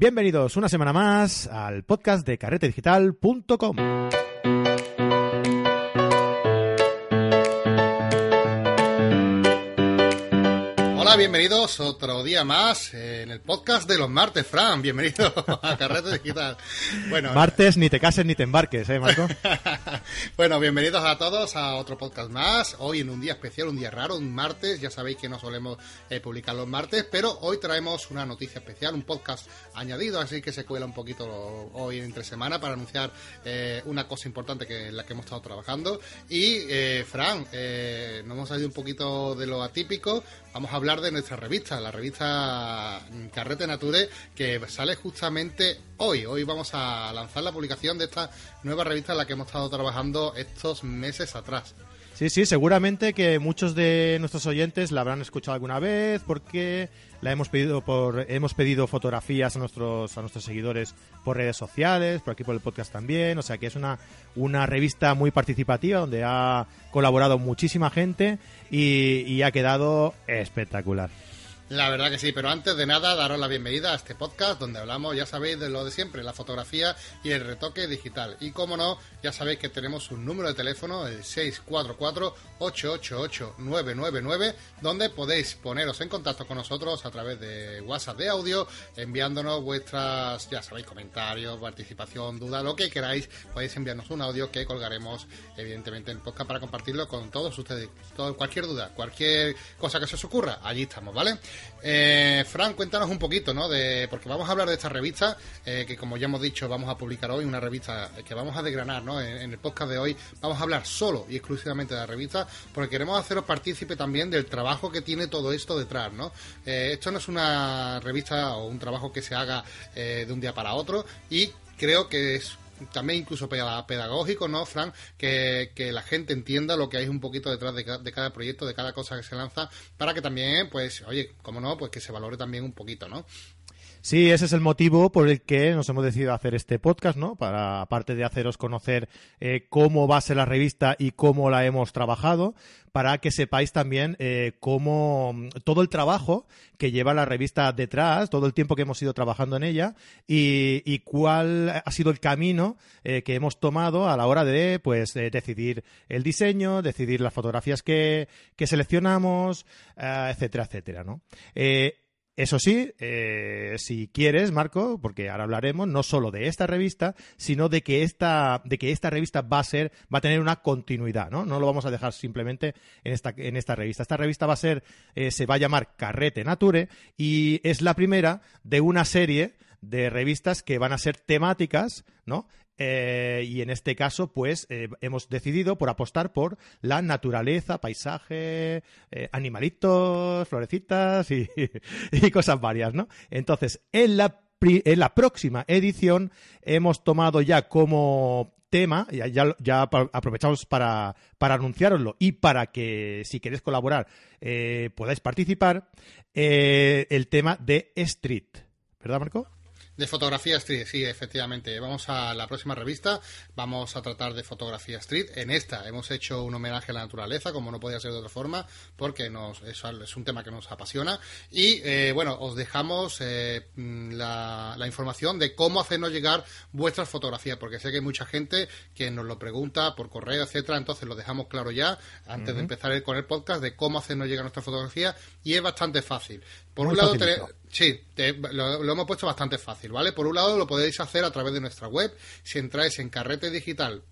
Bienvenidos una semana más al podcast de carretedigital.com. bienvenidos otro día más en el podcast de los martes, Fran. Bienvenido a Carrete Digital. Bueno, martes ni te cases ni te embarques, ¿eh, Marco? bueno, bienvenidos a todos a otro podcast más. Hoy en un día especial, un día raro, un martes. Ya sabéis que no solemos eh, publicar los martes, pero hoy traemos una noticia especial, un podcast añadido, así que se cuela un poquito hoy entre semana para anunciar eh, una cosa importante que en la que hemos estado trabajando. Y, eh, Fran, nos hemos salido un poquito de lo atípico. Vamos a hablar de nuestra revista, la revista Carrete Nature, que sale justamente hoy. Hoy vamos a lanzar la publicación de esta nueva revista en la que hemos estado trabajando estos meses atrás. Sí, sí, seguramente que muchos de nuestros oyentes la habrán escuchado alguna vez porque la hemos pedido por hemos pedido fotografías a nuestros a nuestros seguidores por redes sociales, por aquí por el podcast también, o sea que es una una revista muy participativa donde ha colaborado muchísima gente y ha quedado espectacular. La verdad que sí, pero antes de nada, daros la bienvenida a este podcast donde hablamos, ya sabéis, de lo de siempre, la fotografía y el retoque digital. Y como no, ya sabéis que tenemos un número de teléfono, el 644-888-999, donde podéis poneros en contacto con nosotros a través de WhatsApp de audio, enviándonos vuestras, ya sabéis, comentarios, participación, duda, lo que queráis. Podéis enviarnos un audio que colgaremos, evidentemente, en podcast para compartirlo con todos ustedes. Todo, cualquier duda, cualquier cosa que se os ocurra, allí estamos, ¿vale? Eh, Fran, cuéntanos un poquito, ¿no? De, porque vamos a hablar de esta revista, eh, que como ya hemos dicho, vamos a publicar hoy una revista que vamos a desgranar, ¿no? En, el podcast de hoy vamos a hablar solo y exclusivamente de la revista, porque queremos haceros partícipe también del trabajo que tiene todo esto detrás, ¿no? Eh, esto no es una revista o un trabajo que se haga de un día para otro y creo que es también incluso pedagógico, ¿no, Frank? Que, la gente entienda lo que hay un poquito detrás de, de, cada proyecto, de cada cosa que se lanza, para que también, pues, oye, como no, pues que se valore también un poquito, ¿no? Sí, ese es el motivo por el que nos hemos decidido hacer este podcast, ¿no? Para, aparte de haceros conocer eh, cómo va a ser la revista y cómo la hemos trabajado, para que sepáis también eh, cómo todo el trabajo que lleva la revista detrás, todo el tiempo que hemos ido trabajando en ella y, cuál ha sido el camino eh, que hemos tomado a la hora de, pues, decidir el diseño, decidir las fotografías que, que seleccionamos, etcétera, etcétera, ¿no? Eso sí, eh, si quieres, Marco, porque ahora hablaremos no solo de esta revista, sino de que esta, de que esta revista va a ser, va a tener una continuidad, ¿no? No lo vamos a dejar simplemente en esta, en esta revista. Esta revista va a ser, eh, se va a llamar Carrete Nature y es la primera de una serie de revistas que van a ser temáticas, ¿no? Eh, y en este caso, pues eh, hemos decidido por apostar por la naturaleza, paisaje, eh, animalitos, florecitas y, cosas varias, ¿no? Entonces, en la, en la próxima edición hemos tomado ya como tema, ya, ya, aprovechamos para, para anunciaroslo y para que si queréis colaborar podáis participar, el tema de Street. ¿Verdad, Marco? De fotografía street, sí, efectivamente. Vamos a la próxima revista, vamos a tratar de fotografía street. En esta hemos hecho un homenaje a la naturaleza, como no podía ser de otra forma, porque nos, es, es un tema que nos apasiona. Y eh, bueno, os dejamos eh, la, información de cómo hacernos llegar vuestras fotografías, porque sé que hay mucha gente que nos lo pregunta por correo, etcétera. Entonces lo dejamos claro ya, antes de empezar con el podcast, de cómo hacernos llegar nuestra fotografía. Y es bastante fácil. Por un lado, Sí, lo, hemos puesto bastante fácil, ¿vale? Por un lado lo podéis hacer a través de nuestra web. Si entráis en carretedigital.com,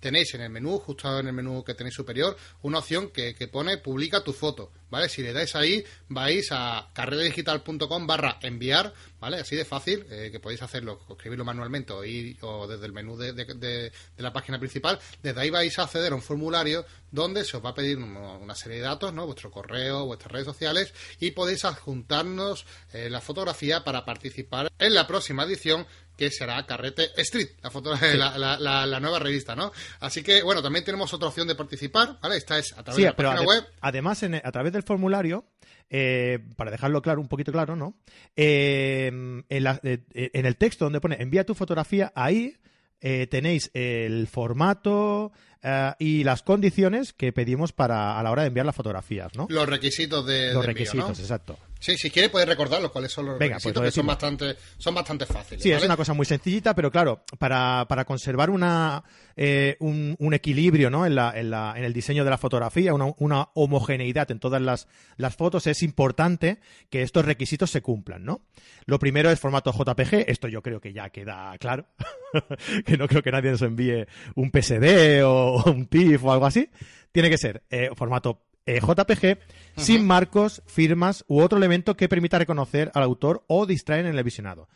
tenéis en el menú, justo en el menú que tenéis superior, una opción que, que pone publica tu foto, ¿vale? Si le dais ahí, vais a carretedigital.com barra enviar, ¿vale? Así de fácil, eh, que podéis hacerlo, escribirlo manualmente o, ir, o desde el menú de, de, la página principal. Desde ahí vais a acceder a un formulario donde se os va a pedir una serie de datos, ¿no? Vuestro correo, vuestras redes sociales y podéis adjuntarnos eh, la fotografía para participar en la próxima edición que será Carrete Street, la, foto, la, la, nueva revista, ¿no? Así que, bueno, también tenemos otra opción de participar, ¿vale? Esta es a través de la página web. Además, a través del formulario, eh, para dejarlo claro, un poquito claro, ¿no? Eh, eh, en, el texto donde pone envía tu fotografía, ahí tenéis el formato y las condiciones que pedimos para a la hora de enviar las fotografías, ¿no? Los requisitos de los requisitos, exacto. Sí, si quiere puede recordarlo cuáles son los Venga, pues requisitos, lo que son bastante, son bastante fáciles. Sí, es una cosa muy sencillita, pero claro, para, para conservar una, eh, un, un equilibrio ¿no? en, la, en, la, en el diseño de la fotografía, una, una homogeneidad en todas las, las fotos, es importante que estos requisitos se cumplan. ¿no? Lo primero es formato JPG, esto yo creo que ya queda claro, que no creo que nadie nos envíe un PSD o un TIFF o algo así. Tiene que ser eh, formato eh, JPG sin marcos, firmas u otro elemento que permita reconocer al autor o distraer en el visionado.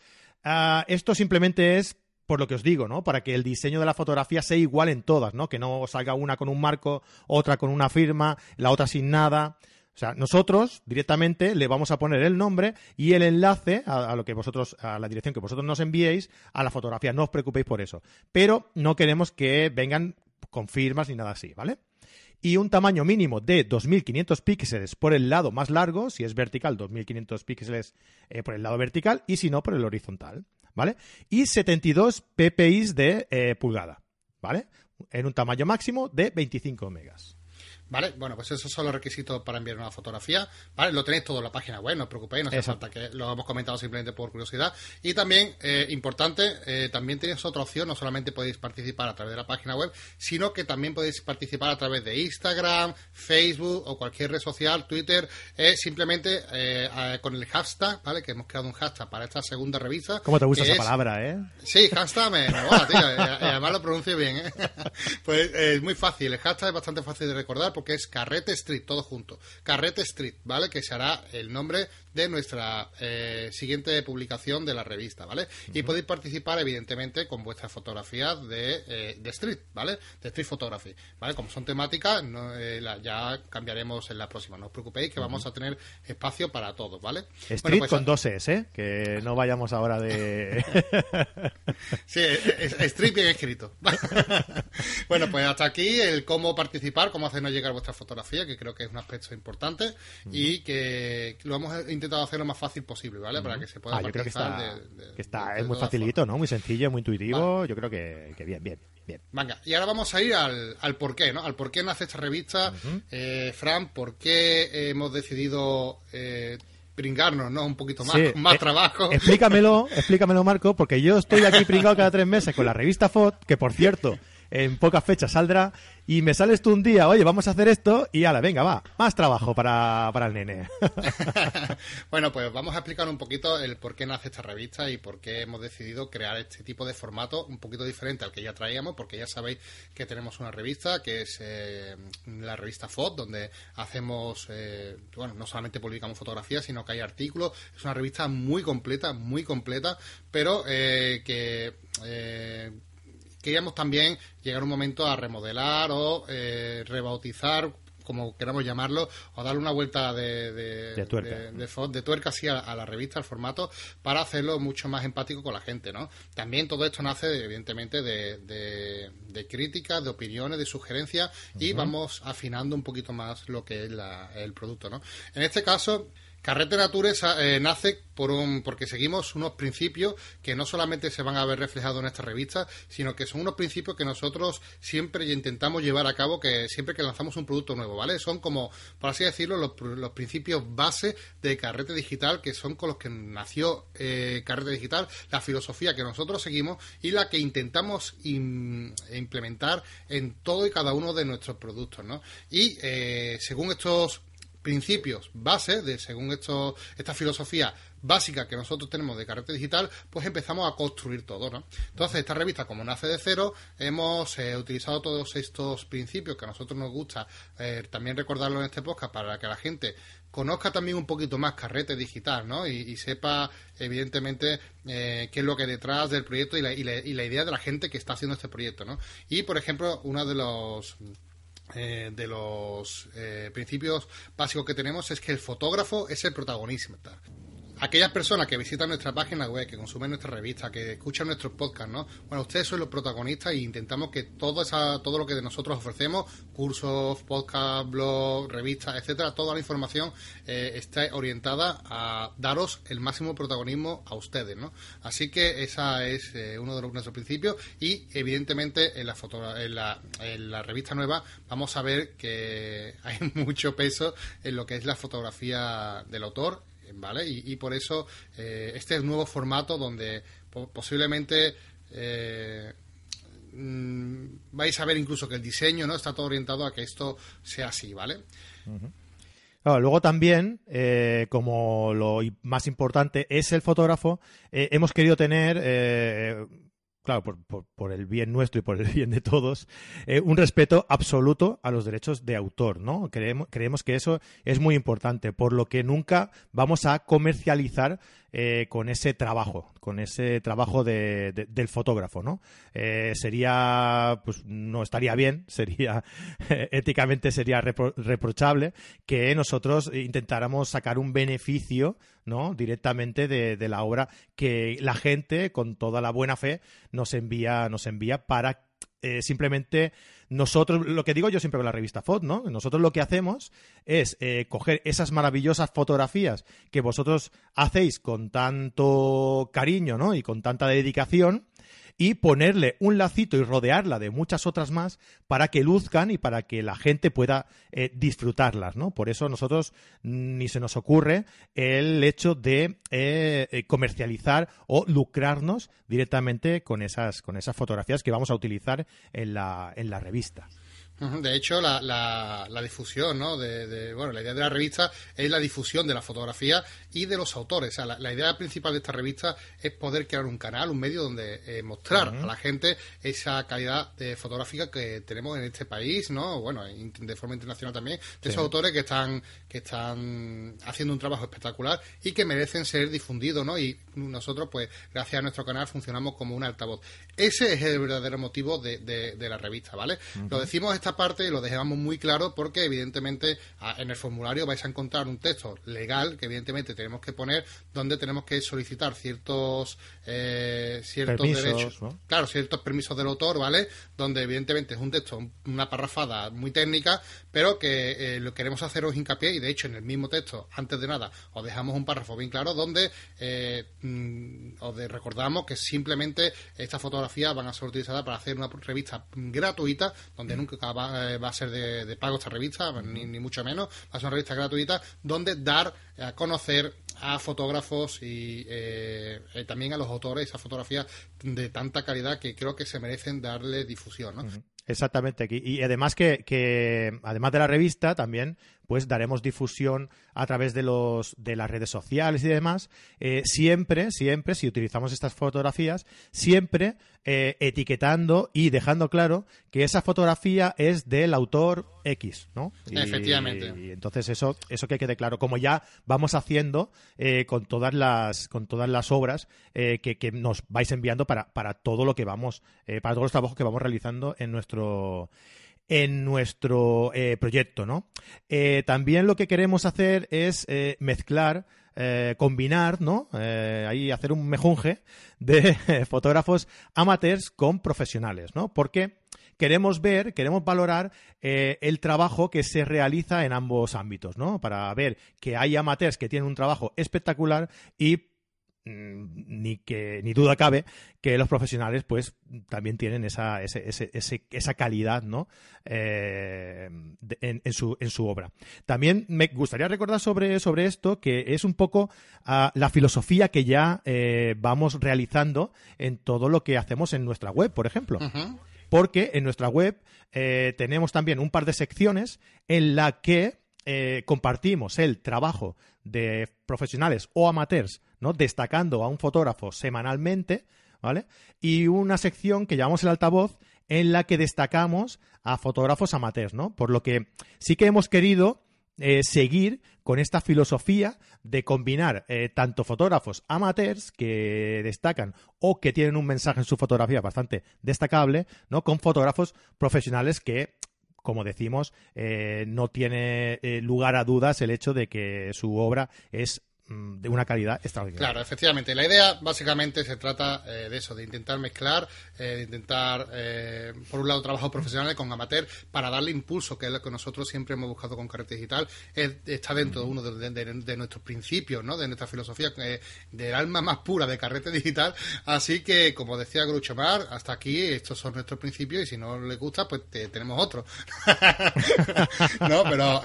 Ah, esto simplemente es por lo que os digo, ¿no? Para que el diseño de la fotografía sea igual en todas, ¿no? Que no salga una con un marco, otra con una firma, la otra sin nada. O sea, nosotros directamente le vamos a poner el nombre y el enlace a, a lo que vosotros, a la dirección que vosotros nos enviéis a la fotografía. No os preocupéis por eso. Pero no queremos que vengan con firmas ni nada así, ¿vale? Y un tamaño mínimo de 2500 píxeles por el lado más largo, si es vertical, 2500 píxeles eh, por el lado vertical y si no, por el horizontal, ¿vale? Y 72 ppi de eh, pulgada, ¿vale? En un tamaño máximo de 25 megas. ¿Vale? Bueno, pues esos son los requisitos para enviar una fotografía. ¿Vale? Lo tenéis todo en la página web, no os preocupéis, no hace Exacto. falta que lo hemos comentado simplemente por curiosidad. Y también, eh, importante, eh, también tenéis otra opción, no solamente podéis participar a través de la página web, sino que también podéis participar a través de Instagram, Facebook o cualquier red social, Twitter, eh, simplemente eh, con el hashtag, ¿vale? Que hemos creado un hashtag para esta segunda revista. ¿Cómo te gusta esa es- palabra, eh? Sí, hashtag me, me mola, tío. además lo pronuncio bien, ¿eh? Pues es muy fácil. El hashtag es bastante fácil de recordar porque es Carrete Street, todo junto. Carrete Street, ¿vale? Que será el nombre de nuestra eh, siguiente publicación de la revista, ¿vale? Y podéis participar, evidentemente, con vuestras fotografías de, eh, de Street, ¿vale? De Street Photography, ¿vale? Como son temáticas, no, eh, la- ya cambiaremos en la próxima. No os preocupéis que vamos a tener espacio para todos, ¿vale? Street Bueno, pues, con dos S, ¿eh? Que no vayamos ahora de... Sí, es, es strip bien escrito. bueno, pues hasta aquí el cómo participar, cómo hacernos llegar vuestra fotografía, que creo que es un aspecto importante y que lo hemos intentado hacer lo más fácil posible, ¿vale? Para que se pueda Ah, yo creo que está, de- de- que está de- es muy facilito. ¿no? Muy sencillo, muy intuitivo. Yo creo que, que bien, bien, bien. Venga, y ahora vamos a ir al, al por qué, ¿no? Al por qué nace esta revista. Eh, Fran, ¿por qué hemos decidido eh, pringarnos, ¿no? Un poquito más, Sí, más eh, trabajo. Explícamelo, explícamelo, Marco, porque yo estoy aquí pringado cada tres meses con la revista FOT, que por cierto, en pocas fechas saldrá, y me sales tú un día, oye, vamos a hacer esto, y ala, venga, va, más trabajo para, para el nene. bueno, pues vamos a explicar un poquito el por qué nace esta revista y por qué hemos decidido crear este tipo de formato un poquito diferente al que ya traíamos, porque ya sabéis que tenemos una revista que es eh, la revista FOD, donde hacemos, eh, bueno, no solamente publicamos fotografías, sino que hay artículos. Es una revista muy completa, muy completa, pero eh, que... eh, queríamos también llegar un momento a remodelar o eh, rebautizar como queramos llamarlo, o darle una vuelta de, de, De tuerca. de- de de tuerca así a, a la revista, al formato, para hacerlo mucho más empático con la gente, ¿no? También todo esto nace, de, evidentemente, de, de- de críticas, de opiniones, de sugerencias, y vamos afinando un poquito más lo que es la- el producto, ¿no? En este caso, Carrete sa- eh, nace por un, porque seguimos unos principios que no solamente se van a ver reflejados en esta revista, sino que son unos principios que nosotros siempre intentamos llevar a cabo, que siempre que lanzamos un producto nuevo, ¿vale? Son como, por así decirlo, los, los principios base de Carrete Digital, que son con los que nació eh, Carrete Digital, la filosofía que nosotros seguimos y la que intentamos im- implementar en todo y cada uno de nuestros productos, ¿no? Y eh, según estos principios base de según esto esta filosofía básica que nosotros tenemos de carácter digital pues empezamos a construir todo ¿no? entonces esta revista como nace de cero hemos eh, utilizado todos estos principios que a nosotros nos gusta eh, también recordarlo en este podcast para que la gente conozca también un poquito más carrete digital ¿no? y, y sepa evidentemente eh, qué es lo que hay detrás del proyecto y la, y la- y la idea de la gente que está haciendo este proyecto ¿no? y por ejemplo uno de los eh, de los eh, principios básicos que tenemos es que el fotógrafo es el protagonista. Aquellas personas que visitan nuestra página web, que consumen nuestra revista, que escuchan nuestros podcasts, ¿no? Bueno, ustedes son los protagonistas y intentamos que todo esa, todo lo que nosotros ofrecemos, cursos, podcast, blog, revistas, etcétera, toda la información eh, esté orientada a daros el máximo protagonismo a ustedes, ¿no? Así que esa es eh, uno de los- nuestros principios y evidentemente en la foto, en la, en la revista nueva vamos a ver que hay mucho peso en lo que es la fotografía del autor ¿vale? Y, por eso este es nuevo formato donde posiblemente mm, vais a ver incluso que el diseño no está todo orientado a que esto sea así, ¿vale? luego también, eh, como lo más importante es el fotógrafo, eh, hemos querido tener eh, claro, por, el bien nuestro y por el bien de todos, eh, un respeto absoluto a los derechos de autor, ¿no? Creemos, creemos que eso es muy importante, por lo que nunca vamos a comercializar eh, con ese trabajo, con ese trabajo del fotógrafo, ¿no? Eh, sería, pues no estaría bien, sería, éticamente sería reprochable que nosotros intentáramos sacar un beneficio ¿no? directamente de, la obra que la gente, con toda la buena fe, nos envía, nos envía para eh, simplemente nosotros, lo que digo yo siempre con la revista FOD, ¿no? Nosotros lo que hacemos es eh, coger esas maravillosas fotografías que vosotros hacéis con tanto cariño, ¿no? Y con tanta dedicación y ponerle un lacito y rodearla de muchas otras más para que luzcan y para que la gente pueda eh, disfrutarlas, ¿no? Por eso nosotros ni se nos ocurre el hecho de eh, eh, comercializar o lucrarnos directamente con esas, con esas fotografías que vamos a utilizar en la, en la revista. De hecho, la, la, difusión, ¿no? De, bueno, la idea de la revista es la difusión de la fotografía y de los autores. O sea, la, idea principal de esta revista es poder crear un canal, un medio donde eh, mostrar a la gente esa calidad de fotográfica que tenemos en este país, ¿no? Bueno, de forma internacional también, de esos autores que están que están haciendo un trabajo espectacular y que merecen ser difundidos, ¿no? Y nosotros, pues, gracias a nuestro canal, funcionamos como un altavoz. Ese es el verdadero motivo de, de, la revista, ¿vale? Lo decimos esta parte y lo dejamos muy claro porque evidentemente en el formulario vais a encontrar un texto legal que evidentemente tenemos que poner donde tenemos que solicitar ciertos eh, ciertos derechos, claro, ciertos permisos del autor, ¿vale? Donde evidentemente es un texto, una parrafada muy técnica, pero que eh, lo queremos haceros hincapié y de hecho en el mismo texto, antes de nada, os dejamos un párrafo bien claro donde eh, mm, os recordamos que simplemente estas fotografías van a ser utilizadas para hacer una revista gratuita donde nunca va, va a ser de, pago esta revista, ni, mucho menos, va a ser una revista gratuita donde dar a conocer a fotógrafos y eh, eh, también a los autores esa fotografía de tanta calidad que creo que se merecen darle difusión, ¿no? Exactamente. Y además que, que, además de la revista, también pues daremos difusión a través de los de las redes sociales y demás. Eh, siempre, siempre, si utilizamos estas fotografías, siempre eh, etiquetando y dejando claro que esa fotografía es del autor X, ¿no? Efectivamente. Y, entonces eso, eso que quede claro, como ya vamos haciendo eh, con todas las, con todas las obras que, que, nos vais enviando para, para todo lo que vamos, para todos los trabajos que vamos realizando en nuestro en nuestro eh, proyecto, ¿no? Eh, también lo que queremos hacer es eh, mezclar, combinar, ¿no? ahí hacer un mejunje de fotógrafos amateurs con profesionales, ¿no? Porque queremos ver, queremos valorar el trabajo que se realiza en ambos ámbitos, ¿no? Para ver que hay amateurs que tienen un trabajo espectacular y ni que ni duda cabe que los profesionales pues también tienen esa, esa calidad ¿no? Eh, en, su, en su obra. También me gustaría recordar sobre, sobre esto que es un poco ah, la filosofía que ya eh, vamos realizando en todo lo que hacemos en nuestra web, por ejemplo. Porque en nuestra web eh, tenemos también un par de secciones en la que compartimos el trabajo de profesionales o amateurs ¿no? Destacando a un fotógrafo semanalmente, ¿vale? Y una sección que llamamos el altavoz en la que destacamos a fotógrafos amateurs, ¿no? Por lo que sí que hemos querido eh, seguir con esta filosofía de combinar eh, tanto fotógrafos amateurs que destacan o que tienen un mensaje en su fotografía bastante destacable, ¿no? Con fotógrafos profesionales que como decimos, eh, no tiene lugar a dudas el hecho de que su obra es de una calidad extraordinaria. Claro, efectivamente. La idea básicamente se trata eh, de eso, de intentar mezclar, eh, de intentar, eh, por un lado, trabajo profesional con amateur para darle impulso, que es lo que nosotros siempre hemos buscado con Carrete Digital. está dentro de uno de, nuestros principios, ¿no? de nuestra filosofía, del alma más pura de Carrete Digital. Así que, como decía Grucho Mar, hasta aquí estos son nuestros principios y si no les gusta, pues tenemos otro. no, pero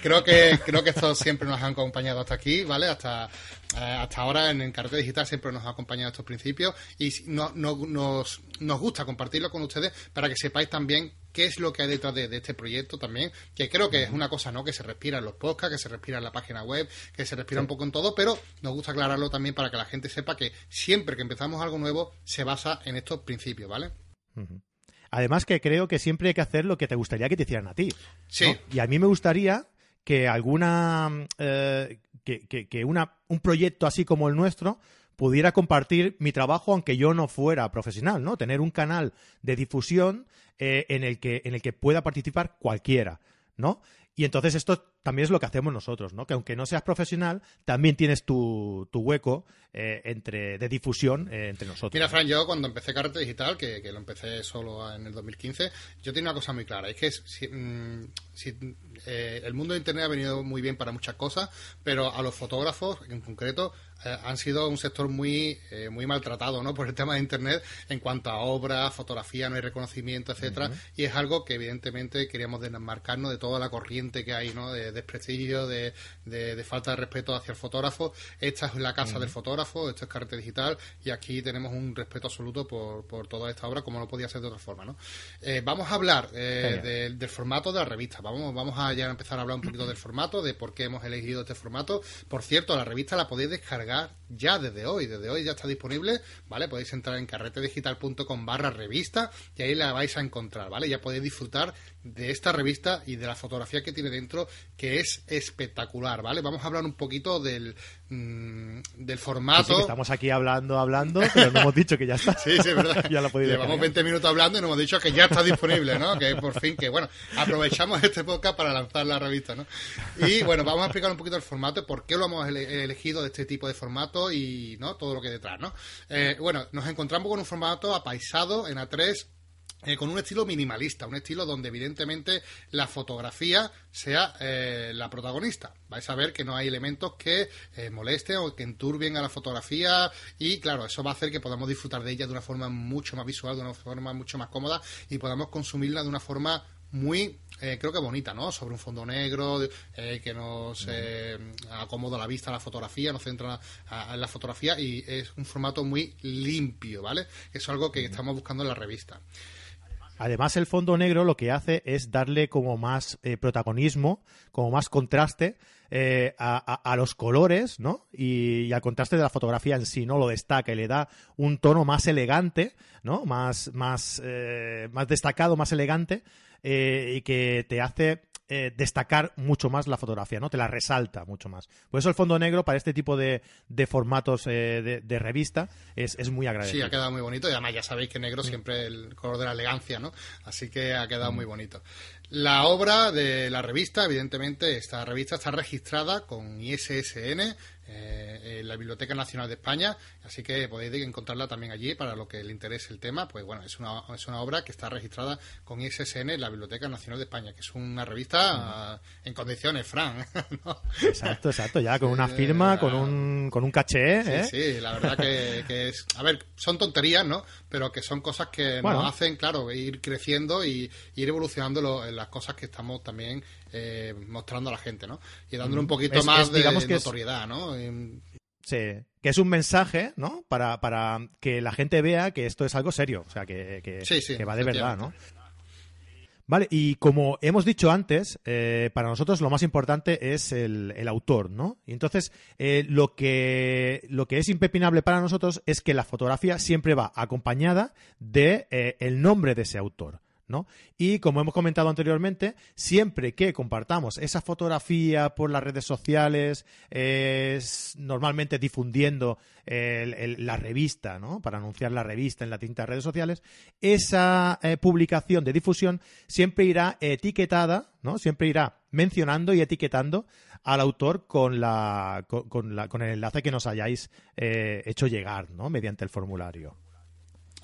creo, que, creo que estos siempre nos han acompañado hasta aquí ¿vale? Hasta, eh, hasta ahora en el Carrete Digital siempre nos ha acompañado estos principios y no, no, nos, nos gusta compartirlo con ustedes para que sepáis también qué es lo que hay detrás de, este proyecto también, que creo que es una cosa, ¿no? Que se respira en los podcasts, que se respira en la página web, que se respira un poco en todo, pero nos gusta aclararlo también para que la gente sepa que siempre que empezamos algo nuevo se basa en estos principios, ¿vale? Además que creo que siempre hay que hacer lo que te gustaría que te hicieran a ti. Sí. Y a mí me gustaría que alguna eh, que, que, una, un proyecto así como el nuestro pudiera compartir mi trabajo aunque yo no fuera profesional, ¿no? Tener un canal de difusión eh, en, el que, en el que pueda participar cualquiera, ¿no? Y entonces esto también es lo que hacemos nosotros, ¿no? Que aunque no seas profesional, también tienes tu, tu hueco eh, entre, de difusión eh, entre nosotros. Mira, Fran, yo cuando empecé Carrete Digital, que, lo empecé solo en el 2015, yo tenía una cosa muy clara, es que si, mm, eh, el mundo de Internet ha venido muy bien para muchas cosas, pero a los fotógrafos en concreto han sido un sector muy muy maltratado ¿no? por el tema de Internet en cuanto a obras, fotografía, no hay reconocimiento, etcétera Y es algo que evidentemente queríamos desmarcarnos de toda la corriente que hay ¿no? de, desprestigio, de, de, falta de respeto hacia el fotógrafo. Esta es la casa del fotógrafo, esto es carrete digital y aquí tenemos un respeto absoluto por, por toda esta obra como no podía ser de otra forma. ¿no? Eh, vamos a hablar eh, del formato de la revista. Vamos, vamos a ya empezar a hablar un poquito del formato, de por qué hemos elegido este formato. Por cierto, la revista la podéis descargar ya desde hoy. Desde hoy ya está disponible, ¿vale? Podéis entrar en carretedigital.com barra revista y ahí la vais a encontrar, ¿vale? Ya podéis disfrutar de esta revista y de la fotografía que tiene dentro, que es espectacular, ¿vale? Vamos a hablar un poquito del, mm, del formato. estamos aquí hablando, hablando, pero no hemos dicho que ya está. sí, sí, es verdad. ya lo Llevamos 20 minutos hablando y nos hemos dicho que ya está disponible, ¿no? Que por fin, que bueno, aprovechamos este podcast para lanzar la revista, ¿no? Y bueno, vamos a explicar un poquito el formato, por qué lo hemos elegido de este tipo de formato y, ¿no? Todo lo que hay detrás, ¿no? Eh, bueno, nos encontramos con un formato apaisado en A3 eh, con un estilo minimalista, un estilo donde evidentemente la fotografía sea eh, la protagonista. Vais a ver que no hay elementos que eh, molesten o que enturbien a la fotografía y claro, eso va a hacer que podamos disfrutar de ella de una forma mucho más visual, de una forma mucho más cómoda y podamos consumirla de una forma muy creo que bonita, ¿no? Sobre un fondo negro, que nos acomoda la vista a la fotografía, nos centra en la fotografía y es un formato muy limpio, ¿vale? Eso es algo que estamos buscando en la revista. Además, el fondo negro lo que hace es darle como más eh, protagonismo, como más contraste eh, a, los colores, ¿no? Y, al contraste de la fotografía en sí, ¿no? Lo destaca y le da un tono más elegante, ¿no? Más, más, eh, más destacado, más elegante, y que te hace eh, destacar mucho más la fotografía, ¿no? Te la resalta mucho más. Por eso el fondo negro para este tipo de, de formatos eh, de, revista es, es, muy agradecido. Sí, ha quedado muy bonito y además ya sabéis que negro siempre el color de la elegancia, ¿no? Así que ha quedado muy bonito. La obra de la revista, evidentemente, esta revista está registrada con ISSN, eh, en la Biblioteca Nacional de España, así que podéis encontrarla también allí para lo que le interese el tema. Pues bueno, es una, es una obra que está registrada con ISSN en la Biblioteca Nacional de España, que es una revista en condiciones, Fran. Exacto, exacto, ya con una firma, con un, con un caché. ¿eh? Sí, la verdad que, es. A ver, son tonterías, ¿no? Pero que son cosas que nos hacen, claro, ir creciendo y ir evolucionando en las cosas que estamos también eh, mostrando a la gente, ¿no? Y dándole un poquito más de, digamos que notoriedad, ¿no? Sí, que es un mensaje, ¿no? Para, para que la gente vea que esto es algo serio, o sea, que, que, va de verdad, ¿no? Vale, y como hemos dicho antes, eh, para nosotros lo más importante es el, autor, ¿no? Y entonces, eh, lo, que, lo que es impepinable para nosotros es que la fotografía siempre va acompañada de el nombre de ese autor. ¿No? Y como hemos comentado anteriormente, siempre que compartamos esa fotografía por las redes sociales, normalmente difundiendo la revista, ¿no? Para anunciar la revista en las distintas redes sociales, esa eh, publicación de difusión siempre irá etiquetada, ¿no? Siempre irá mencionando y etiquetando al autor con, la, con, la, con el enlace que nos hayáis eh, hecho llegar, ¿no? Mediante el formulario.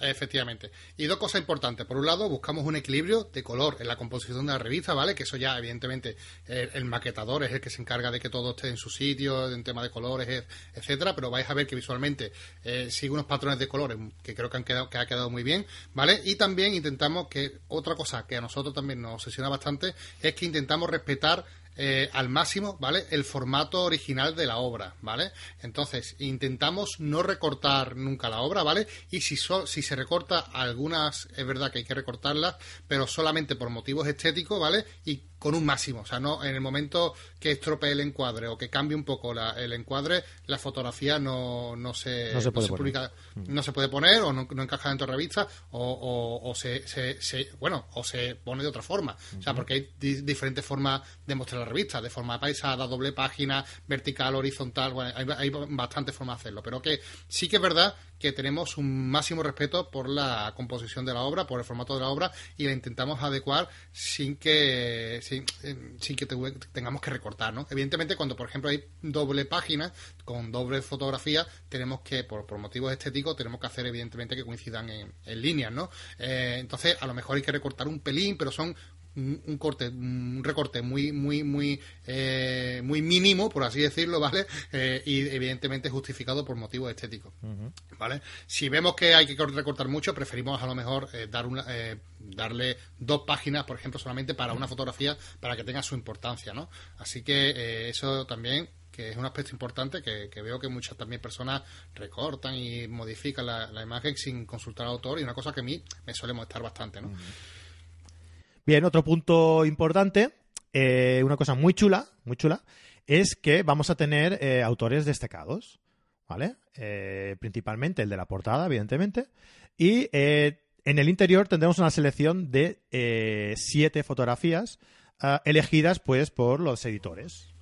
Efectivamente. Y dos cosas importantes. Por un lado, buscamos un equilibrio de color en la composición de la revista, ¿vale? Que eso ya, evidentemente, el, maquetador es el que se encarga de que todo esté en su sitio, en tema de colores, etcétera. Pero vais a ver que visualmente eh, sigue unos patrones de colores que creo que han quedado, que ha quedado muy bien, ¿vale? Y también intentamos que otra cosa que a nosotros también nos obsesiona bastante es que intentamos respetar eh, al máximo, ¿vale? El formato original de la obra, ¿vale? Entonces, intentamos no recortar nunca la obra, ¿vale? Y si, si se recorta algunas, es verdad que hay que recortarlas, pero solamente por motivos estéticos, ¿vale? Y con un máximo. O sea, no en el momento que estropee el encuadre o que cambie un poco el encuadre, la fotografía no, no se, no se, puede, publica, mm. no se puede poner o no, encaja dentro de la revista o, o, se, se, bueno, o se pone de otra forma. O sea, porque hay diferentes formas de mostrar la revista, de forma paisada, doble página, vertical, horizontal, bueno, hay, hay bastantes formas de hacerlo. Pero que sí que es verdad que tenemos un máximo respeto por la composición de la obra, por el formato de la obra y la intentamos adecuar sin que sin, que tengamos que recortar, ¿no? Evidentemente cuando por ejemplo hay doble página con doble fotografía tenemos que por, por motivos estéticos tenemos que hacer evidentemente que coincidan en, en líneas, ¿no? Eh, entonces a lo mejor hay que recortar un pelín, pero son un, corte, un recorte muy, muy, muy, eh, muy mínimo, por así decirlo, ¿vale? Eh, y evidentemente justificado por motivos estéticos, ¿vale? Si vemos que hay que recortar mucho, preferimos a lo mejor eh, dar una, darle dos páginas, por ejemplo, solamente para una fotografía, para que tenga su importancia, ¿no? Así que eso también que es un aspecto importante que, veo que muchas también personas recortan y modifican la, imagen sin consultar al autor y una cosa que a mí me suele molestar bastante, ¿no? Bien, otro punto importante, eh, una cosa muy chula, muy chula, es que vamos a tener eh, autores destacados, ¿vale? Eh, principalmente el de la portada, evidentemente, y en el interior tendremos una selección de siete fotografías ah, elegidas, pues, por los editores.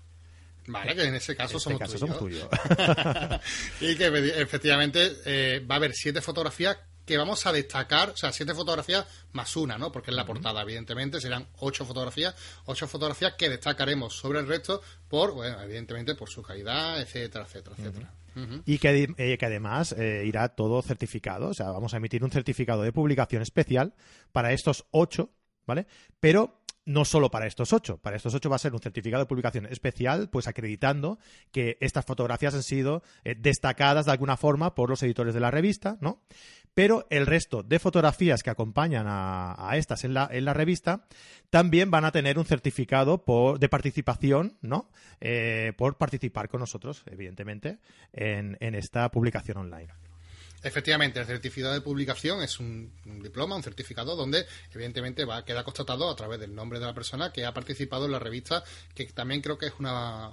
Vale, que en ese caso, este somos, somos tuyos. y que efectivamente va a haber siete fotografías que vamos a destacar, o sea, siete fotografías más una, ¿no? Porque en la portada, evidentemente, serán ocho fotografías, ocho fotografías que destacaremos sobre el resto por, bueno, evidentemente, por su calidad, etcétera, etcétera, etcétera. Y que, eh, que además eh, irá todo certificado, o sea, vamos a emitir un certificado de publicación especial para estos ocho, ¿vale? Pero no solo para estos ocho. Para estos ocho va a ser un certificado de publicación especial, pues acreditando que estas fotografías han sido eh, destacadas de alguna forma por los editores de la revista, ¿no? Pero el resto de fotografías que acompañan a, estas en la, en la, revista también van a tener un certificado por, de participación, ¿no? Eh, por participar con nosotros, evidentemente, en esta publicación online. Efectivamente, el certificado de publicación es un, diploma, un certificado donde evidentemente va queda constatado a través del nombre de la persona que ha participado en la revista, que también creo que es una,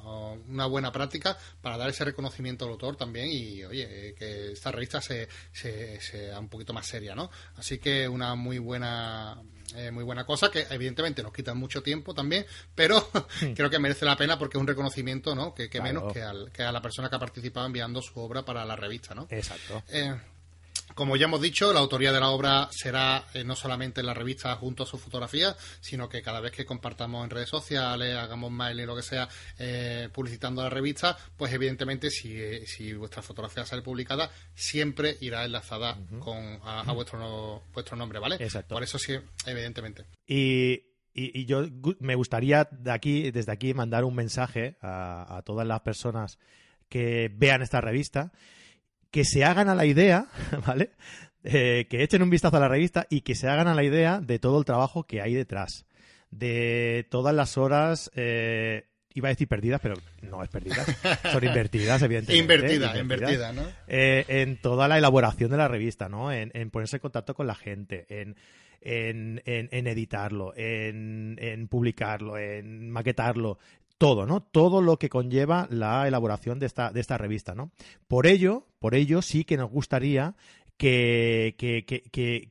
una buena práctica para dar ese reconocimiento al autor también y, oye, que esta revista se, sea un poquito más seria, ¿no? Así que una muy buena eh, muy buena cosa que evidentemente nos quita mucho tiempo también, pero creo que merece la pena porque es un reconocimiento, ¿no? Que, menos que, al, que, a la persona que ha participado enviando su obra para la revista, ¿no? Exacto. Eh, como ya hemos dicho, la autoría de la obra será eh, no solamente en la revista junto a su fotografía, sino que cada vez que compartamos en redes sociales, hagamos mail y lo que sea, eh, publicitando la revista, pues evidentemente si, eh, si vuestra fotografía sale publicada, siempre irá enlazada con, a, vuestro, vuestro nombre, ¿vale? Exacto. Por eso sí, evidentemente. Y, y, yo me gustaría de aquí, desde aquí mandar un mensaje a, a todas las personas que vean esta revista que se hagan a la idea, ¿vale? Eh, que echen un vistazo a la revista y que se hagan a la idea de todo el trabajo que hay detrás. De todas las horas, eh, iba a decir perdidas, pero no es perdidas, son invertidas, evidentemente. Invertida, invertida, ¿no? Eh, en toda la elaboración de la revista, ¿no? En, ponerse en contacto con la gente, en, en editarlo, en, publicarlo, en maquetarlo, todo, ¿no? Todo lo que conlleva la elaboración de esta, de esta revista, ¿no? Por ello, por ello sí que nos gustaría que,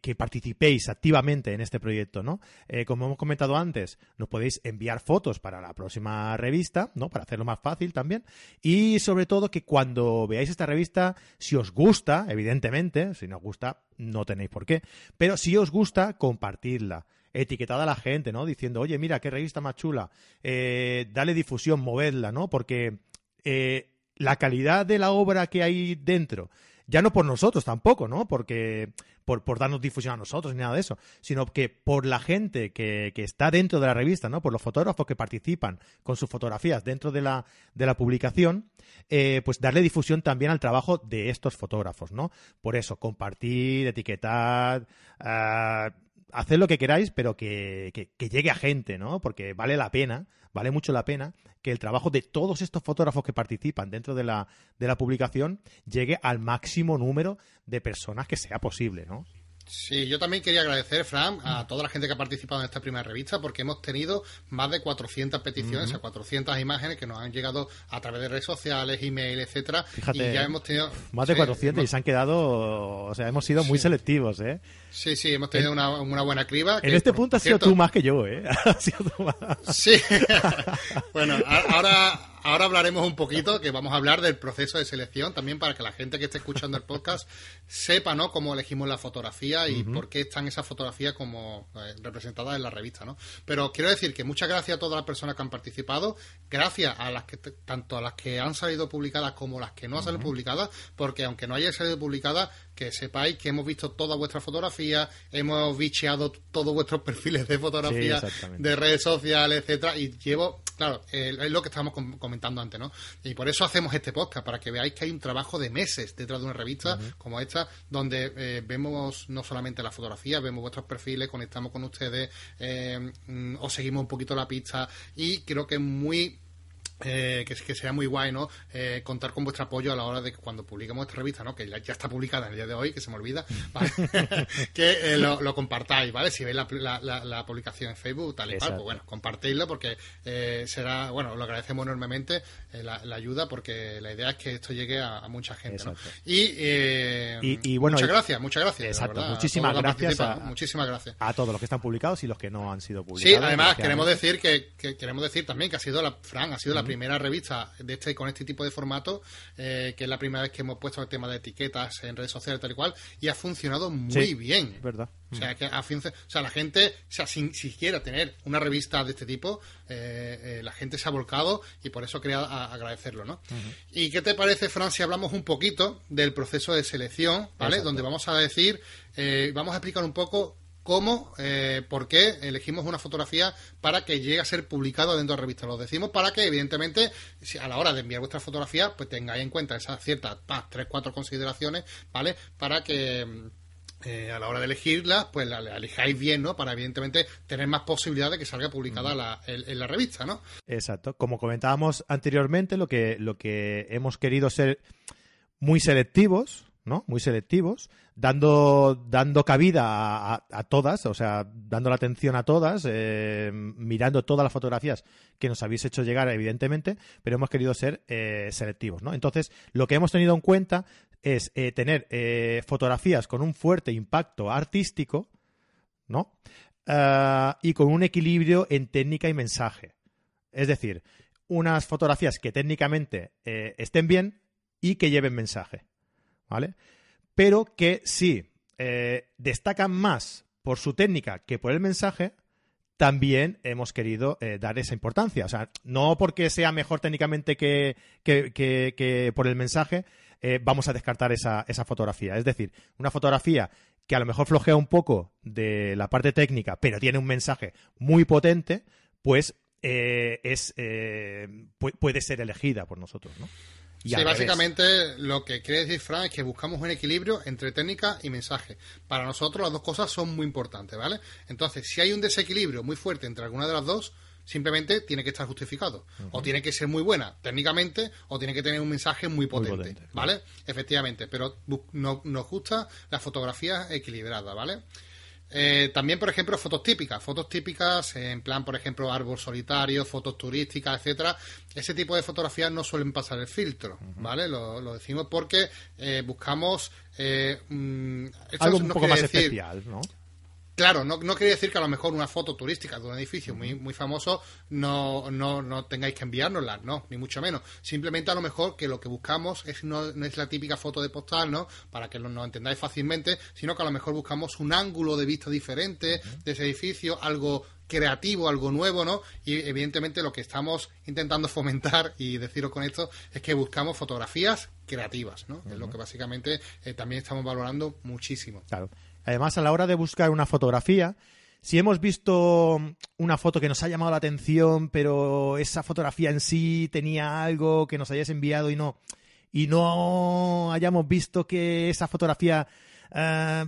que, participéis activamente en este proyecto, ¿no? Eh, como hemos comentado antes, nos podéis enviar fotos para la próxima revista, ¿no? Para hacerlo más fácil también. Y sobre todo que cuando veáis esta revista, si os gusta, evidentemente, si no os gusta, no tenéis por qué, pero si os gusta, compartirla etiquetada a la gente, ¿no? Diciendo, oye, mira, qué revista más chula, eh, dale difusión, movedla, ¿no? Porque eh, la calidad de la obra que hay dentro, ya no por nosotros tampoco, ¿no? Porque por, darnos difusión a nosotros ni nada de eso, sino que por la gente que, que, está dentro de la revista, ¿no? Por los fotógrafos que participan con sus fotografías dentro de la, de la publicación, eh, pues darle difusión también al trabajo de estos fotógrafos, ¿no? Por eso, compartir, etiquetar, ah, haced lo que queráis, pero que, que, llegue a gente, ¿no? Porque vale la pena, vale mucho la pena que el trabajo de todos estos fotógrafos que participan dentro de la, de la publicación llegue al máximo número de personas que sea posible, ¿no? Sí, yo también quería agradecer, Fran, a toda la gente que ha participado en esta primera revista, porque hemos tenido más de 400 peticiones, a 400 imágenes que nos han llegado a través de redes sociales, email, etcétera. Fíjate, y ya hemos tenido más de 400 y se han quedado, o sea, hemos sido muy selectivos, ¿eh? Sí, sí, hemos tenido una, buena criba. en este punto has sido tú más que yo, ¿eh? sido tú más. Sí. bueno, ahora ahora hablaremos un poquito, que vamos a hablar del proceso de selección, también para que la gente que esté escuchando el podcast sepa, ¿no?, cómo elegimos la fotografía y por qué están esas fotografías como eh, representadas en la revista, ¿no? Pero quiero decir que muchas gracias a todas las personas que han participado, gracias a las que, tanto a las que han salido publicadas como las que no han salido publicadas, porque aunque no haya salido publicadas, que sepáis que hemos visto todas vuestras fotografías, hemos bicheado todos vuestros perfiles de fotografía, de redes sociales, etcétera, y llevo, claro, es lo que estábamos comentando antes, ¿no? Y por eso hacemos este podcast, para que veáis que hay un trabajo de meses detrás de una revista como esta, donde eh, vemos no solamente las fotografías, vemos vuestros perfiles, conectamos con ustedes, eh, mm, os seguimos un poquito la pista, y creo que es muy eh, que, que sea muy guay, ¿no? Eh, contar con vuestro apoyo a la hora de que cuando publiquemos esta revista, ¿no? Que ya, está publicada en el día de hoy, que se me olvida, ¿vale? que eh, lo, compartáis, ¿vale? Si veis la, la, publicación en Facebook, tal y cual, pues bueno, compartidlo porque será, bueno, lo agradecemos enormemente la, ayuda porque la idea es que esto llegue a, mucha gente, ¿no? Y, bueno, muchas gracias, muchas gracias. Exacto, muchísimas gracias. A, muchísimas gracias. A todos los que están publicados y los que no han sido publicados. Sí, además queremos decir que, queremos decir también que ha sido la, Fran, ha sido la primera revista de este con este tipo de formato, eh, que es la primera vez que hemos puesto el tema de etiquetas en redes sociales tal y cual, y ha funcionado muy bien. verdad. O sea, que o sea, la gente, o sea, sin siquiera tener una revista de este tipo, eh, eh, la gente se ha volcado y por eso quería agradecerlo, ¿no? ¿Y qué te parece, Fran, si hablamos un poquito del proceso de selección, ¿vale? Donde vamos a decir, vamos a explicar un poco cómo, eh, por qué elegimos una fotografía para que llegue a ser publicado dentro de la revista. Lo decimos para que, evidentemente, si a la hora de enviar vuestra fotografía, pues tengáis en cuenta esas ciertas, tres, cuatro consideraciones, ¿vale? Para que eh, a la hora de elegirla, pues la, elijáis bien, ¿no? Para evidentemente tener más posibilidad de que salga publicada en, la revista, ¿no? Exacto. Como comentábamos anteriormente, lo que, lo que hemos querido ser muy selectivos, ¿no? Muy selectivos, dando, dando cabida a, todas, o sea, dando la atención a todas, eh, mirando todas las fotografías que nos habéis hecho llegar, evidentemente, pero hemos querido ser eh, selectivos, ¿no? Entonces, lo que hemos tenido en cuenta es eh, tener fotografías con un fuerte impacto artístico, ¿no? y con un equilibrio en técnica y mensaje. Es decir, unas fotografías que técnicamente estén bien y que lleven mensaje. ¿Vale? Pero que sí eh, destacan más por su técnica que por el mensaje, también hemos querido eh, dar esa importancia. O sea, no porque sea mejor técnicamente que, que, por el mensaje, eh, vamos a descartar esa, esa, fotografía. Es decir, una fotografía que a lo mejor flojea un poco de la parte técnica, pero tiene un mensaje muy potente, pues es, puede ser elegida por nosotros, ¿no? Sí, básicamente lo que quiere decir Fran es que buscamos un equilibrio entre técnica y mensaje. Para nosotros las dos cosas son muy importantes, ¿vale? Entonces, si hay un desequilibrio muy fuerte entre alguna de las dos, simplemente tiene que estar justificado. O tiene que ser muy buena técnicamente, o tiene que tener un mensaje muy potente, ¿vale? Efectivamente, pero nos gusta la fotografía equilibrada, ¿vale? Eh, también, por ejemplo, fotos típicas, fotos típicas en plan, por ejemplo, árbol solitario, fotos turísticas, etcétera. Ese tipo de fotografías no suelen pasar el filtro, ¿vale? Lo, decimos porque eh, buscamos eh, mm, algo un poco más especial, ¿no? Claro, no, no quiere decir que a lo mejor una foto turística de un edificio muy, muy famoso no, no, no tengáis que enviárnosla, no, ni mucho menos. Simplemente a lo mejor que lo que buscamos es no, es la típica foto de postal, ¿no? Para que lo, entendáis fácilmente, sino que a lo mejor buscamos un ángulo de vista diferente de ese edificio, algo creativo, algo nuevo, ¿no? Y evidentemente lo que estamos intentando fomentar y deciros con esto es que buscamos fotografías creativas, ¿no? Es lo que básicamente eh, también estamos valorando muchísimo. Claro. Además, a la hora de buscar una fotografía, si hemos visto una foto que nos ha llamado la atención, pero esa fotografía en sí tenía algo que nos hayáis enviado y no, y no hayamos visto que esa fotografía eh,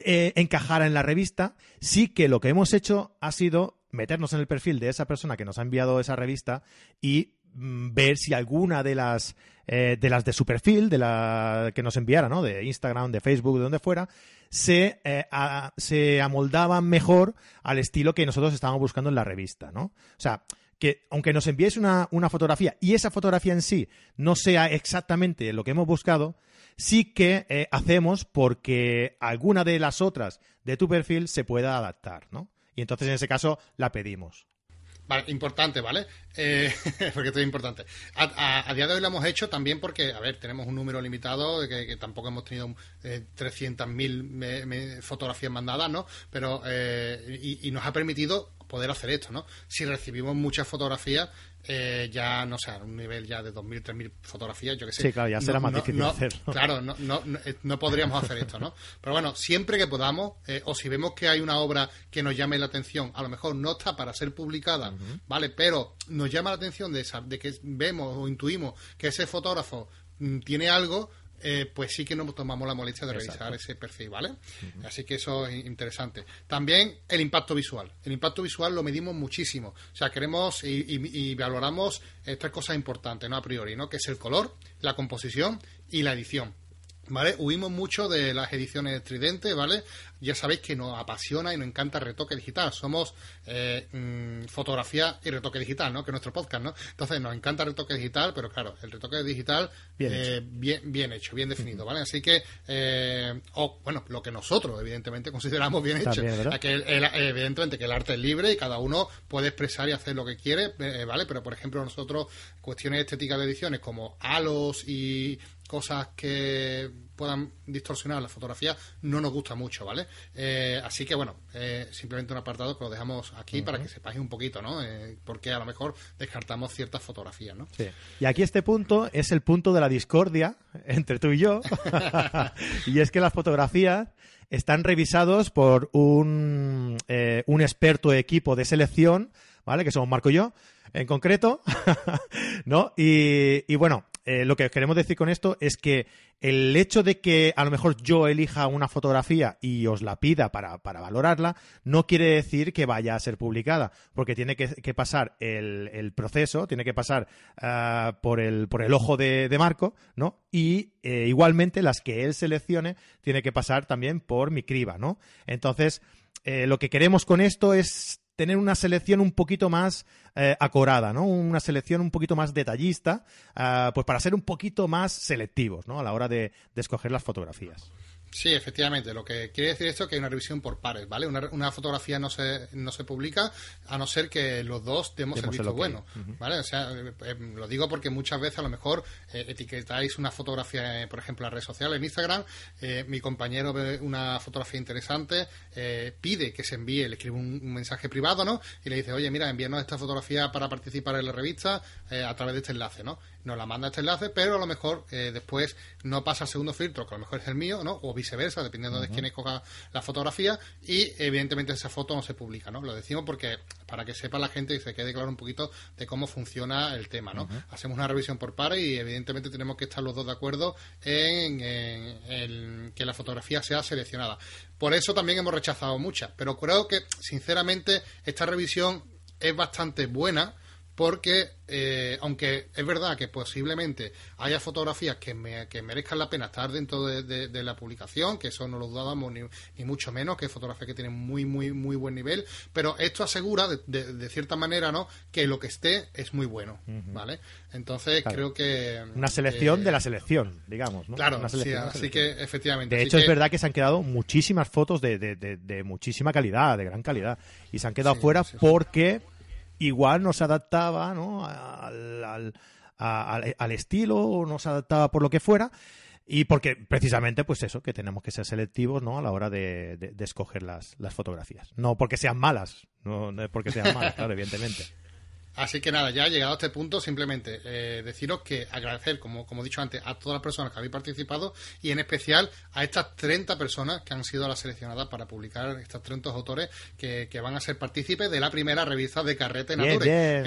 eh, encajara en la revista, sí que lo que hemos hecho ha sido meternos en el perfil de esa persona que nos ha enviado esa revista y ver si alguna de las eh, de las de su perfil, de la que nos enviara, ¿no? De Instagram, de Facebook, de donde fuera, se, eh, se amoldaban mejor al estilo que nosotros estábamos buscando en la revista, ¿no? O sea, que aunque nos enviéis una, una, fotografía y esa fotografía en sí no sea exactamente lo que hemos buscado, sí que eh, hacemos porque alguna de las otras de tu perfil se pueda adaptar, ¿no? Y entonces en ese caso la pedimos. Vale, importante, ¿vale? Eh, porque esto es importante. A, día de hoy lo hemos hecho también porque, a ver, tenemos un número limitado, que, que tampoco hemos tenido eh, 300.000 fotografías mandadas, ¿no? Pero, eh, y, nos ha permitido poder hacer esto, ¿no? Si recibimos muchas fotografías, eh, ya, no sé, a un nivel ya de 2.000, 3.000 fotografías, yo que sé. Sí, claro, ya será más difícil hacerlo. Claro, eh, no, podríamos hacer esto, ¿no? Pero bueno, siempre que podamos, eh, o si vemos que hay una obra que nos llame la atención, a lo mejor no está para ser publicada, ¿vale? Pero nos llama la atención de, esa, de que vemos o intuimos que ese fotógrafo mm, tiene algo, eh, pues sí que nos tomamos la molestia de revisar ese perfil, ¿vale? Así que eso es interesante. También el impacto visual. El impacto visual lo medimos muchísimo. O sea, queremos y, valoramos tres cosas importantes, ¿no? A priori, ¿no? Que es el color, la composición y la edición. ¿Vale? Huimos mucho de las ediciones Tridente, ¿vale? Ya sabéis que nos apasiona y nos encanta el retoque digital. Somos eh, mm, fotografía y retoque digital, ¿no? Que es nuestro podcast, ¿no? Entonces nos encanta el retoque digital, pero claro, el retoque digital bien, eh, hecho. Bien, hecho, bien definido, ¿vale? Así que, eh, o bueno, lo que nosotros evidentemente consideramos bien hecho. que evidentemente que el arte es libre y cada uno puede expresar y hacer lo que quiere, ¿vale? Pero por ejemplo nosotros cuestiones estéticas de ediciones como halos y cosas que puedan distorsionar la fotografía no nos gusta mucho, ¿vale? Eh, así que bueno, eh, simplemente un apartado que lo dejamos aquí para que sepáis un poquito, ¿no? Eh, porque a lo mejor descartamos ciertas fotografías, ¿no? Sí. Y aquí este punto es el punto de la discordia entre tú y yo, y es que las fotografías están revisados por un, un experto equipo de selección, ¿vale? Que somos Marco y yo, en concreto, ¿no? Y, y bueno, eh, lo que queremos decir con esto es que el hecho de que a lo mejor yo elija una fotografía y os la pida para, valorarla, no quiere decir que vaya a ser publicada, porque tiene que, pasar el, proceso, tiene que pasar ah, por, el, por el ojo de, Marco, ¿no? Y eh, igualmente las que él seleccione, tiene que pasar también por mi criba, ¿no? Entonces, eh, lo que queremos con esto es tener una selección un poquito más eh, acorada, ¿no? Una selección un poquito más detallista, uh, pues para ser un poquito más selectivos, ¿no? A la hora de, de escoger las fotografías. Sí, efectivamente. Lo que quiere decir esto es que hay una revisión por pares, ¿vale? Una, fotografía no se, no se publica a no ser que los dos demos, el visto bueno, ¿vale? O sea, eh, eh, lo digo porque muchas veces a lo mejor eh, etiquetáis una fotografía, por ejemplo, en las redes sociales, en Instagram, mi compañero ve una fotografía interesante, pide que se envíe, le escribe un, mensaje privado, ¿no? Y le dice, oye, mira, envíanos esta fotografía para participar en la revista a través de este enlace, ¿no? Nos la manda este enlace, pero a lo mejor después no pasa al segundo filtro, que a lo mejor es el mío, ¿no? O viceversa, dependiendo de quién escoja la fotografía, y evidentemente esa foto no se publica, ¿no? Lo decimos porque para que sepa la gente y se quede claro un poquito de cómo funciona el tema, ¿no? Hacemos una revisión por pares y evidentemente tenemos que estar los dos de acuerdo en, que la fotografía sea seleccionada. Por eso también hemos rechazado muchas, pero creo que sinceramente esta revisión es bastante buena porque eh, aunque es verdad que posiblemente haya fotografías que, merezcan la pena estar dentro de, la publicación, que eso no lo dudamos ni, mucho menos, que fotografías que tienen muy, muy, muy buen nivel, pero esto asegura de, cierta manera, ¿no? Que lo que esté es muy bueno, ¿vale? Entonces creo que... Una selección de la selección, digamos, ¿no? Claro, así que efectivamente. De hecho, es verdad que se han quedado muchísimas fotos de, muchísima calidad, de gran calidad, y se han quedado fuera porque igual no se adaptaba ¿no? Al, al, estilo o no se adaptaba por lo que fuera. Y porque precisamente, pues eso, que tenemos que ser selectivos ¿no? a la hora de, de, escoger las, las, fotografías. No porque sean malas, no, no porque sean malas, claro, evidentemente. Así que nada, ya llegado a este punto, simplemente eh, deciros que agradecer, como, como he dicho antes, a todas las personas que habéis participado y en especial a estas 30 personas que han sido las seleccionadas para publicar estos 30 autores que, que van a ser partícipes de la primera revista de Carrete Nature.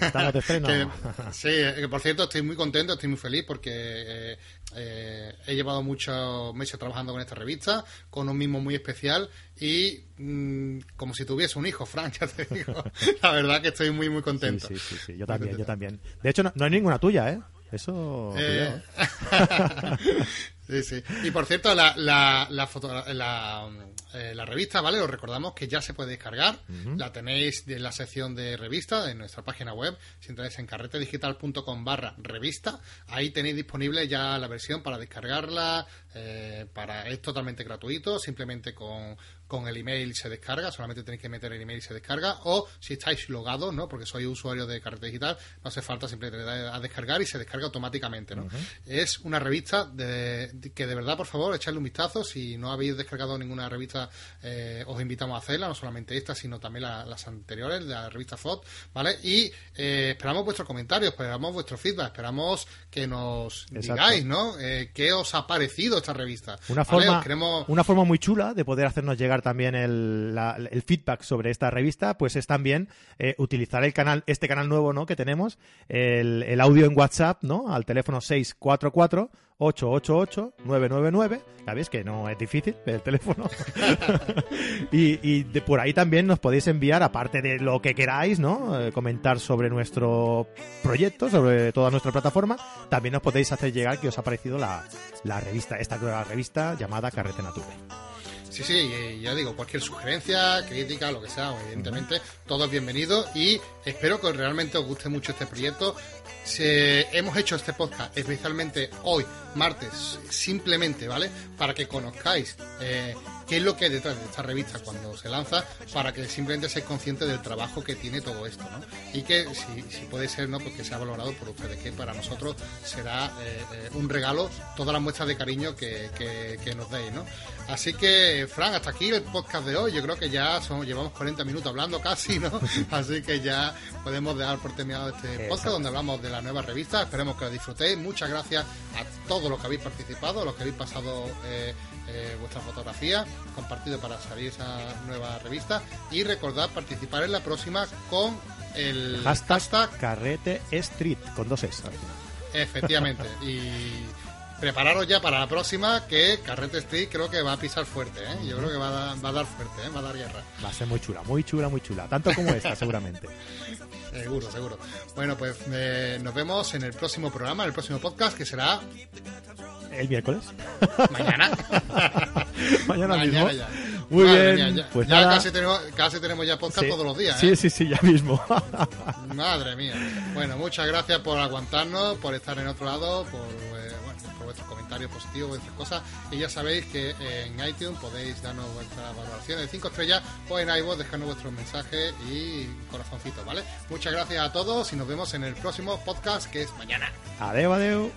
Estamos de sí, por cierto, estoy muy contento, estoy muy feliz porque eh, eh, he llevado muchos meses trabajando con esta revista, con un mismo muy especial y mm, como si tuviese un hijo, Frank, ya te digo. La verdad que estoy muy, muy contento. Sí, sí, sí, yo también, yo también. De hecho, no, no hay ninguna tuya, ¿eh? Eso. Eh, sí, sí. Y por cierto, la, la, la, foto, la, eh, la revista, ¿vale? Os recordamos que ya se puede descargar. La tenéis en la sección de revista de nuestra página web. Si entráis en carretedigital.com barra revista, ahí tenéis disponible ya la versión para descargarla. Eh, para Es totalmente gratuito, simplemente con, con el email se descarga, solamente tenéis que meter el email y se descarga, o si estáis logados, ¿no? Porque soy usuario de Carrete Digital, no hace falta, simplemente a descargar y se descarga automáticamente, ¿no? Es una revista de, que de verdad, por favor, echarle un vistazo, si no habéis descargado ninguna revista, eh, os invitamos a hacerla, no solamente esta, sino también las anteriores, la revista FOD, ¿vale? Y eh, esperamos vuestros comentarios, esperamos vuestro feedback, esperamos que nos digáis, ¿no? Eh, ¿Qué os ha parecido esta revista? Una forma, una forma muy chula de poder hacernos llegar también el, el feedback sobre esta revista, pues es también eh, utilizar el canal, este canal nuevo, ¿no? Que tenemos, el, el audio en WhatsApp, ¿no? Al teléfono 644 888-999. Ya veis que no es difícil el teléfono. y, y de por ahí también nos podéis enviar, aparte de lo que queráis, ¿no? Eh, comentar sobre nuestro proyecto, sobre toda nuestra plataforma. También nos podéis hacer llegar que os ha parecido la, la revista, esta nueva revista llamada Carrete Nature. Sí, sí, ya digo, cualquier sugerencia, crítica, lo que sea, evidentemente, todo es bienvenido y espero que realmente os guste mucho este proyecto. Hemos hecho este podcast especialmente hoy, martes, simplemente, ¿vale? Para que conozcáis eh, qué es lo que hay detrás de esta revista cuando se lanza, para que simplemente seáis conscientes del trabajo que tiene todo esto, ¿no? Y que si, puede ser, ¿no? Porque sea valorado por ustedes, que para nosotros será eh, eh, un regalo todas las muestras de cariño que, que, nos deis, ¿no? Así que, Fran, hasta aquí el podcast de hoy. Yo creo que ya son, llevamos 40 minutos hablando casi, ¿no? Así que ya podemos dejar por terminado este podcast donde hablamos de la nueva revista. Esperemos que lo disfrutéis. Muchas gracias a todos los que habéis participado, a los que habéis pasado eh, eh, vuestra fotografía, compartido para salir esa nueva revista y recordad participar en la próxima con el hashtag, Carrete Street con dos S Efectivamente. y prepararos ya para la próxima que Carrete Street creo que va a pisar fuerte, ¿eh? Yo creo que va a, dar fuerte, ¿eh? va a dar guerra. Va a ser muy chula, muy chula, muy chula. Tanto como esta, seguramente. Seguro, seguro. Bueno, pues eh, nos vemos en el próximo programa, en el próximo podcast, que será... El miércoles. Mañana. Mañana, mismo. Muy bien. ya, pues Casi, tenemos, casi tenemos ya podcast todos los días. Sí, ¿eh? sí, sí, ya mismo. Madre mía. Bueno, muchas gracias por aguantarnos, por estar en otro lado, por vuestros comentarios positivos, vuestras cosas. Y ya sabéis que en iTunes podéis darnos vuestra valoración de 5 estrellas o en iVoox dejarnos vuestros mensajes y corazoncitos, ¿vale? Muchas gracias a todos y nos vemos en el próximo podcast que es mañana. Adeu, adeu.